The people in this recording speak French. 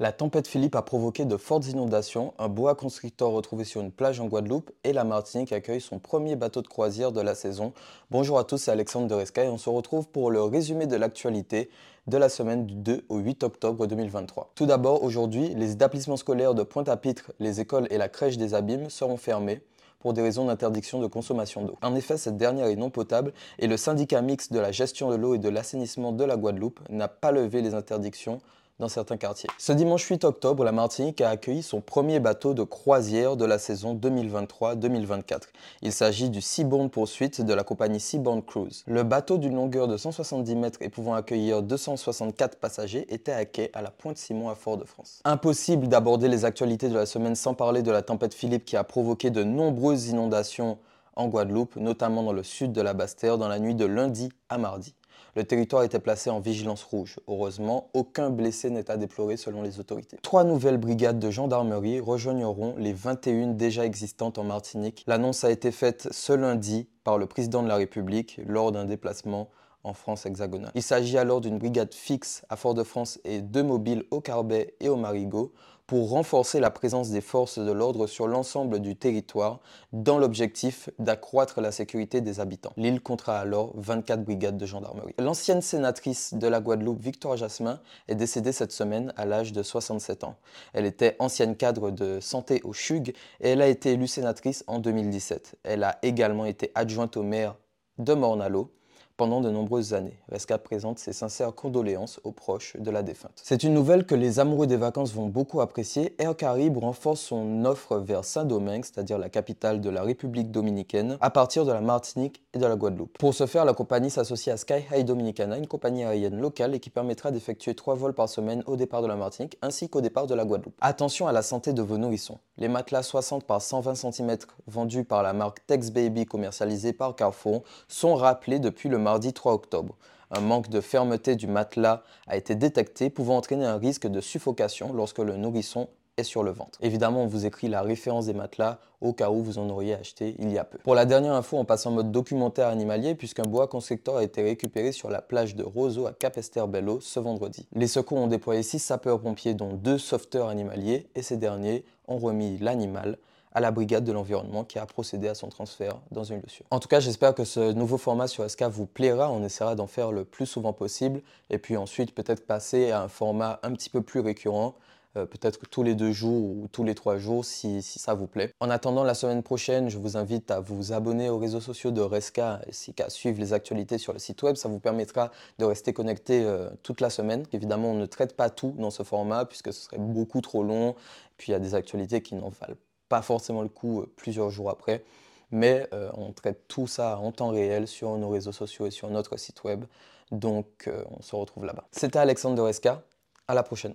La tempête Philippe a provoqué de fortes inondations, un boa constrictor retrouvé sur une plage en Guadeloupe et la Martinique accueille son premier bateau de croisière de la saison. Bonjour à tous, c'est Alexandre de Resca et on se retrouve pour le résumé de l'actualité de la semaine du 2 au 8 octobre 2023. Tout d'abord, aujourd'hui, les établissements scolaires de Pointe-à-Pitre, les écoles et la crèche des Abîmes seront fermés pour des raisons d'interdiction de consommation d'eau. En effet, cette dernière est non potable et le syndicat mixte de la gestion de l'eau et de l'assainissement de la Guadeloupe n'a pas levé les interdictions dans certains quartiers. Ce dimanche 8 octobre, la Martinique a accueilli son premier bateau de croisière de la saison 2023-2024. Il s'agit du Seabourn Poursuite de la compagnie Seabourn Cruise. Le bateau d'une longueur de 170 mètres et pouvant accueillir 264 passagers était à quai à la Pointe-Simon à Fort-de-France. Impossible d'aborder les actualités de la semaine sans parler de la tempête Philippe qui a provoqué de nombreuses inondations en Guadeloupe, notamment dans le sud de la Basse-Terre, dans la nuit de lundi à mardi. Le territoire était placé en vigilance rouge. Heureusement, aucun blessé n'est à déplorer selon les autorités. Trois nouvelles brigades de gendarmerie rejoigneront les 21 déjà existantes en Martinique. L'annonce a été faite ce lundi par le président de la République lors d'un déplacement en France hexagonale. Il s'agit alors d'une brigade fixe à Fort-de-France et deux mobiles au Carbet et au Marigot pour renforcer la présence des forces de l'ordre sur l'ensemble du territoire dans l'objectif d'accroître la sécurité des habitants. L'île comptera alors 24 brigades de gendarmerie. L'ancienne sénatrice de la Guadeloupe, Victoire Jasmin, est décédée cette semaine à l'âge de 67 ans. Elle était ancienne cadre de santé au CHUG et elle a été élue sénatrice en 2017. Elle a également été adjointe au maire de Mornalo pendant de nombreuses années. Resca présente ses sincères condoléances aux proches de la défunte. C'est une nouvelle que les amoureux des vacances vont beaucoup apprécier. Air Caribe renforce son offre vers Saint-Domingue, c'est-à-dire la capitale de la République dominicaine, à partir de la Martinique et de la Guadeloupe. Pour ce faire, la compagnie s'associe à Sky High Dominicana, une compagnie aérienne locale et qui permettra d'effectuer trois vols par semaine au départ de la Martinique ainsi qu'au départ de la Guadeloupe. Attention à la santé de vos nourrissons. Les matelas 60 par 120 cm vendus par la marque Tex Baby commercialisés par Carrefour sont rappelés depuis le mardi 3 octobre. Un manque de fermeté du matelas a été détecté, pouvant entraîner un risque de suffocation lorsque le nourrisson est sur le ventre. Évidemment, on vous écrit la référence des matelas au cas où vous en auriez acheté il y a peu. Pour la dernière info, on passe en mode documentaire animalier puisqu'un bois constrictor a été récupéré sur la plage de Roseau à Cap-Esterbello ce vendredi. Les secours ont déployé 6 sapeurs-pompiers dont 2 sauveteurs animaliers et ces derniers ont remis l'animal à la brigade de l'environnement qui a procédé à son transfert dans une lieu En tout cas, j'espère que ce nouveau format sur SK vous plaira. On essaiera d'en faire le plus souvent possible et puis ensuite peut-être passer à un format un petit peu plus récurrent. Euh, peut-être tous les deux jours ou tous les trois jours si, ça vous plaît. En attendant la semaine prochaine, je vous invite à vous abonner aux réseaux sociaux de Resca ainsi qu'à suivre les actualités sur le site web. Ça vous permettra de rester connecté euh, toute la semaine. Évidemment, on ne traite pas tout dans ce format puisque ce serait beaucoup trop long. Puis il y a des actualités qui n'en valent pas forcément le coup euh, plusieurs jours après, mais euh, on traite tout ça en temps réel sur nos réseaux sociaux et sur notre site web. Donc euh, on se retrouve là-bas. C'était Alexandre de Resca, à la prochaine.